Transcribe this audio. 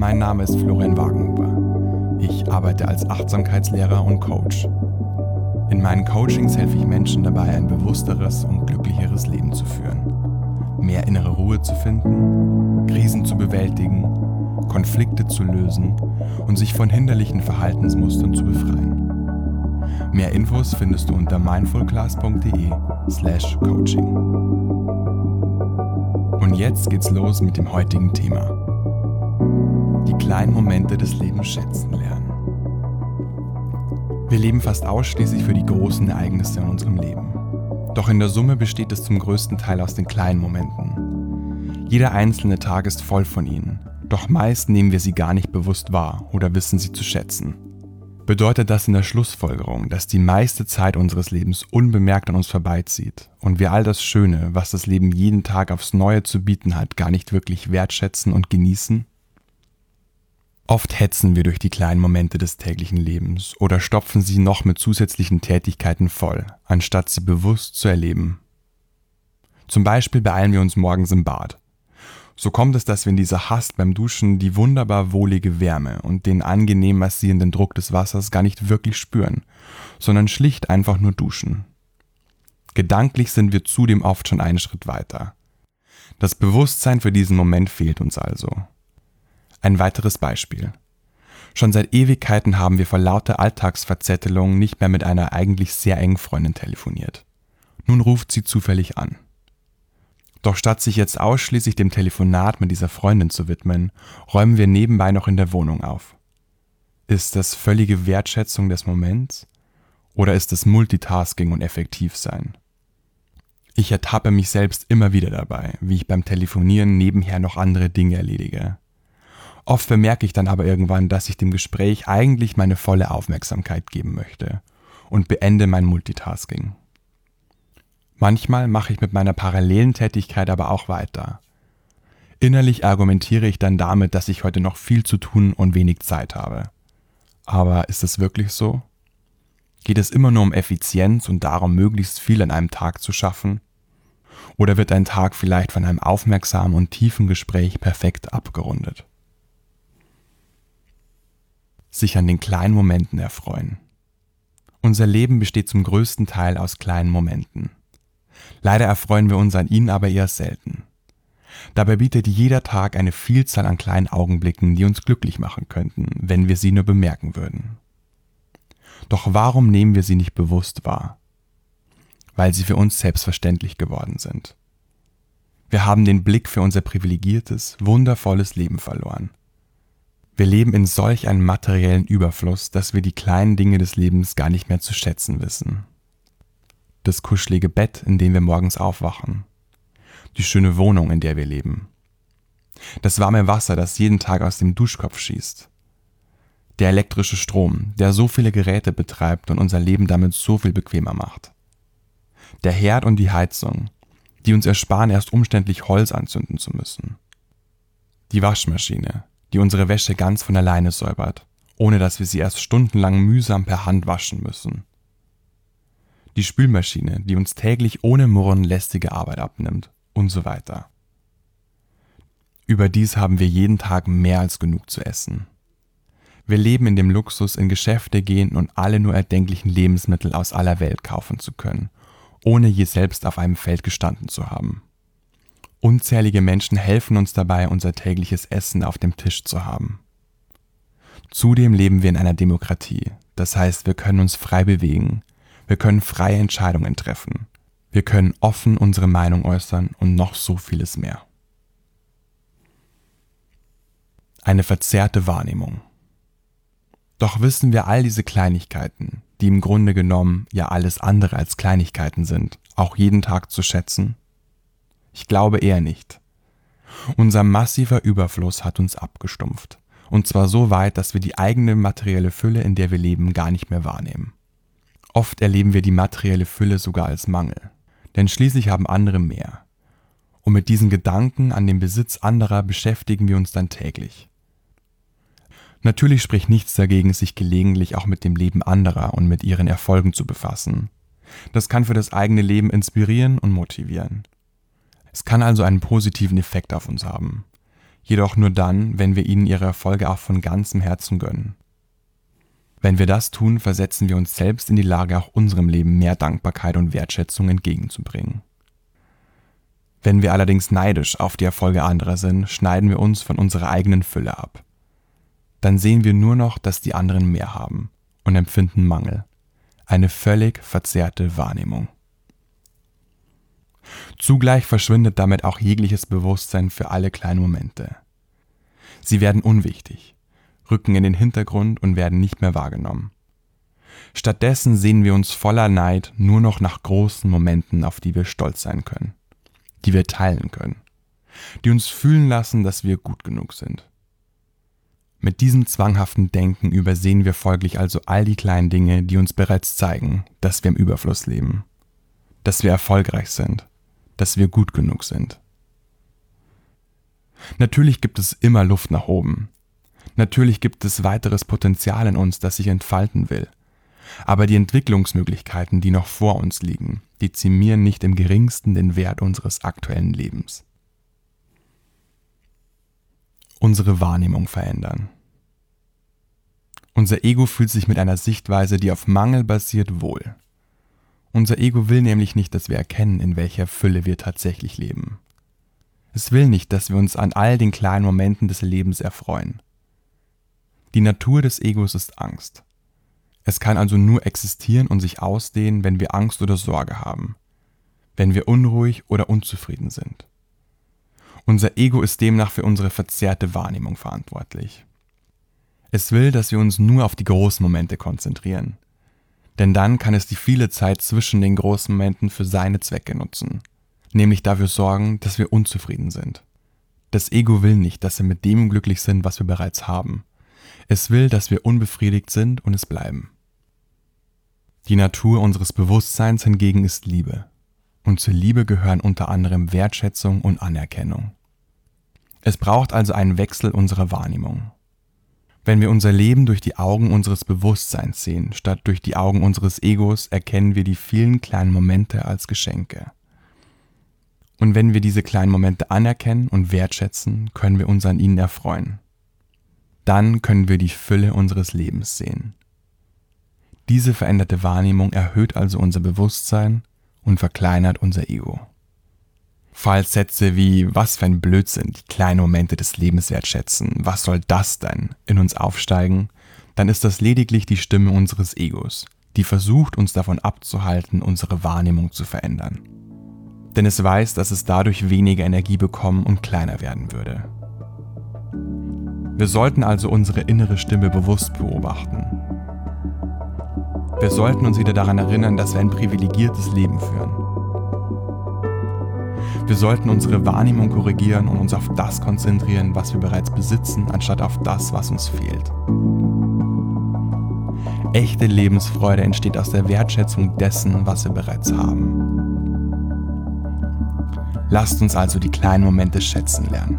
Mein Name ist Florian Wagenhuber. Ich arbeite als Achtsamkeitslehrer und Coach. In meinen Coachings helfe ich Menschen dabei, ein bewussteres und glücklicheres Leben zu führen. Mehr innere Ruhe zu finden, Krisen zu bewältigen, Konflikte zu lösen und sich von hinderlichen Verhaltensmustern zu befreien. Mehr Infos findest du unter mindfulclass.de/slash coaching. Und jetzt geht's los mit dem heutigen Thema. Die kleinen Momente des Lebens schätzen lernen. Wir leben fast ausschließlich für die großen Ereignisse in unserem Leben. Doch in der Summe besteht es zum größten Teil aus den kleinen Momenten. Jeder einzelne Tag ist voll von ihnen, doch meist nehmen wir sie gar nicht bewusst wahr oder wissen sie zu schätzen bedeutet das in der Schlussfolgerung, dass die meiste Zeit unseres Lebens unbemerkt an uns vorbeizieht und wir all das Schöne, was das Leben jeden Tag aufs Neue zu bieten hat, gar nicht wirklich wertschätzen und genießen? Oft hetzen wir durch die kleinen Momente des täglichen Lebens oder stopfen sie noch mit zusätzlichen Tätigkeiten voll, anstatt sie bewusst zu erleben. Zum Beispiel beeilen wir uns morgens im Bad so kommt es, dass wir in dieser Hast beim Duschen die wunderbar wohlige Wärme und den angenehm massierenden Druck des Wassers gar nicht wirklich spüren, sondern schlicht einfach nur duschen. Gedanklich sind wir zudem oft schon einen Schritt weiter. Das Bewusstsein für diesen Moment fehlt uns also. Ein weiteres Beispiel. Schon seit Ewigkeiten haben wir vor lauter Alltagsverzettelung nicht mehr mit einer eigentlich sehr engen Freundin telefoniert. Nun ruft sie zufällig an. Doch statt sich jetzt ausschließlich dem Telefonat mit dieser Freundin zu widmen, räumen wir nebenbei noch in der Wohnung auf. Ist das völlige Wertschätzung des Moments oder ist es Multitasking und Effektivsein? Ich ertappe mich selbst immer wieder dabei, wie ich beim Telefonieren nebenher noch andere Dinge erledige. Oft bemerke ich dann aber irgendwann, dass ich dem Gespräch eigentlich meine volle Aufmerksamkeit geben möchte und beende mein Multitasking. Manchmal mache ich mit meiner parallelen Tätigkeit aber auch weiter. Innerlich argumentiere ich dann damit, dass ich heute noch viel zu tun und wenig Zeit habe. Aber ist es wirklich so? Geht es immer nur um Effizienz und darum, möglichst viel an einem Tag zu schaffen? Oder wird ein Tag vielleicht von einem aufmerksamen und tiefen Gespräch perfekt abgerundet? Sich an den kleinen Momenten erfreuen. Unser Leben besteht zum größten Teil aus kleinen Momenten. Leider erfreuen wir uns an ihnen aber eher selten. Dabei bietet jeder Tag eine Vielzahl an kleinen Augenblicken, die uns glücklich machen könnten, wenn wir sie nur bemerken würden. Doch warum nehmen wir sie nicht bewusst wahr? Weil sie für uns selbstverständlich geworden sind. Wir haben den Blick für unser privilegiertes, wundervolles Leben verloren. Wir leben in solch einem materiellen Überfluss, dass wir die kleinen Dinge des Lebens gar nicht mehr zu schätzen wissen. Das kuschelige Bett, in dem wir morgens aufwachen, die schöne Wohnung, in der wir leben, das warme Wasser, das jeden Tag aus dem Duschkopf schießt, der elektrische Strom, der so viele Geräte betreibt und unser Leben damit so viel bequemer macht, der Herd und die Heizung, die uns ersparen, erst umständlich Holz anzünden zu müssen, die Waschmaschine, die unsere Wäsche ganz von alleine säubert, ohne dass wir sie erst stundenlang mühsam per Hand waschen müssen die Spülmaschine, die uns täglich ohne Murren lästige Arbeit abnimmt und so weiter. Überdies haben wir jeden Tag mehr als genug zu essen. Wir leben in dem Luxus, in Geschäfte gehen und alle nur erdenklichen Lebensmittel aus aller Welt kaufen zu können, ohne je selbst auf einem Feld gestanden zu haben. Unzählige Menschen helfen uns dabei, unser tägliches Essen auf dem Tisch zu haben. Zudem leben wir in einer Demokratie, das heißt, wir können uns frei bewegen, wir können freie Entscheidungen treffen. Wir können offen unsere Meinung äußern und noch so vieles mehr. Eine verzerrte Wahrnehmung. Doch wissen wir all diese Kleinigkeiten, die im Grunde genommen ja alles andere als Kleinigkeiten sind, auch jeden Tag zu schätzen? Ich glaube eher nicht. Unser massiver Überfluss hat uns abgestumpft, und zwar so weit, dass wir die eigene materielle Fülle, in der wir leben, gar nicht mehr wahrnehmen. Oft erleben wir die materielle Fülle sogar als Mangel, denn schließlich haben andere mehr. Und mit diesen Gedanken an den Besitz anderer beschäftigen wir uns dann täglich. Natürlich spricht nichts dagegen, sich gelegentlich auch mit dem Leben anderer und mit ihren Erfolgen zu befassen. Das kann für das eigene Leben inspirieren und motivieren. Es kann also einen positiven Effekt auf uns haben. jedoch nur dann, wenn wir ihnen ihre Erfolge auch von ganzem Herzen gönnen. Wenn wir das tun, versetzen wir uns selbst in die Lage, auch unserem Leben mehr Dankbarkeit und Wertschätzung entgegenzubringen. Wenn wir allerdings neidisch auf die Erfolge anderer sind, schneiden wir uns von unserer eigenen Fülle ab. Dann sehen wir nur noch, dass die anderen mehr haben und empfinden Mangel. Eine völlig verzerrte Wahrnehmung. Zugleich verschwindet damit auch jegliches Bewusstsein für alle kleinen Momente. Sie werden unwichtig, rücken in den Hintergrund und werden nicht mehr wahrgenommen. Stattdessen sehen wir uns voller Neid nur noch nach großen Momenten, auf die wir stolz sein können, die wir teilen können, die uns fühlen lassen, dass wir gut genug sind. Mit diesem zwanghaften Denken übersehen wir folglich also all die kleinen Dinge, die uns bereits zeigen, dass wir im Überfluss leben, dass wir erfolgreich sind, dass wir gut genug sind. Natürlich gibt es immer Luft nach oben. Natürlich gibt es weiteres Potenzial in uns, das sich entfalten will. Aber die Entwicklungsmöglichkeiten, die noch vor uns liegen, dezimieren nicht im geringsten den Wert unseres aktuellen Lebens unsere Wahrnehmung verändern. Unser Ego fühlt sich mit einer Sichtweise, die auf Mangel basiert, wohl. Unser Ego will nämlich nicht, dass wir erkennen, in welcher Fülle wir tatsächlich leben. Es will nicht, dass wir uns an all den kleinen Momenten des Lebens erfreuen. Die Natur des Egos ist Angst. Es kann also nur existieren und sich ausdehnen, wenn wir Angst oder Sorge haben, wenn wir unruhig oder unzufrieden sind. Unser Ego ist demnach für unsere verzerrte Wahrnehmung verantwortlich. Es will, dass wir uns nur auf die großen Momente konzentrieren. Denn dann kann es die viele Zeit zwischen den großen Momenten für seine Zwecke nutzen. Nämlich dafür sorgen, dass wir unzufrieden sind. Das Ego will nicht, dass wir mit dem glücklich sind, was wir bereits haben. Es will, dass wir unbefriedigt sind und es bleiben. Die Natur unseres Bewusstseins hingegen ist Liebe. Und zur Liebe gehören unter anderem Wertschätzung und Anerkennung. Es braucht also einen Wechsel unserer Wahrnehmung. Wenn wir unser Leben durch die Augen unseres Bewusstseins sehen, statt durch die Augen unseres Egos, erkennen wir die vielen kleinen Momente als Geschenke. Und wenn wir diese kleinen Momente anerkennen und wertschätzen, können wir uns an ihnen erfreuen. Dann können wir die Fülle unseres Lebens sehen. Diese veränderte Wahrnehmung erhöht also unser Bewusstsein und verkleinert unser Ego. Falls Sätze wie was für ein Blödsinn die kleinen Momente des Lebens wertschätzen, was soll das denn in uns aufsteigen, dann ist das lediglich die Stimme unseres Egos, die versucht uns davon abzuhalten, unsere Wahrnehmung zu verändern. Denn es weiß, dass es dadurch weniger Energie bekommen und kleiner werden würde. Wir sollten also unsere innere Stimme bewusst beobachten. Wir sollten uns wieder daran erinnern, dass wir ein privilegiertes Leben führen wir sollten unsere Wahrnehmung korrigieren und uns auf das konzentrieren, was wir bereits besitzen, anstatt auf das, was uns fehlt. Echte Lebensfreude entsteht aus der Wertschätzung dessen, was wir bereits haben. Lasst uns also die kleinen Momente schätzen lernen.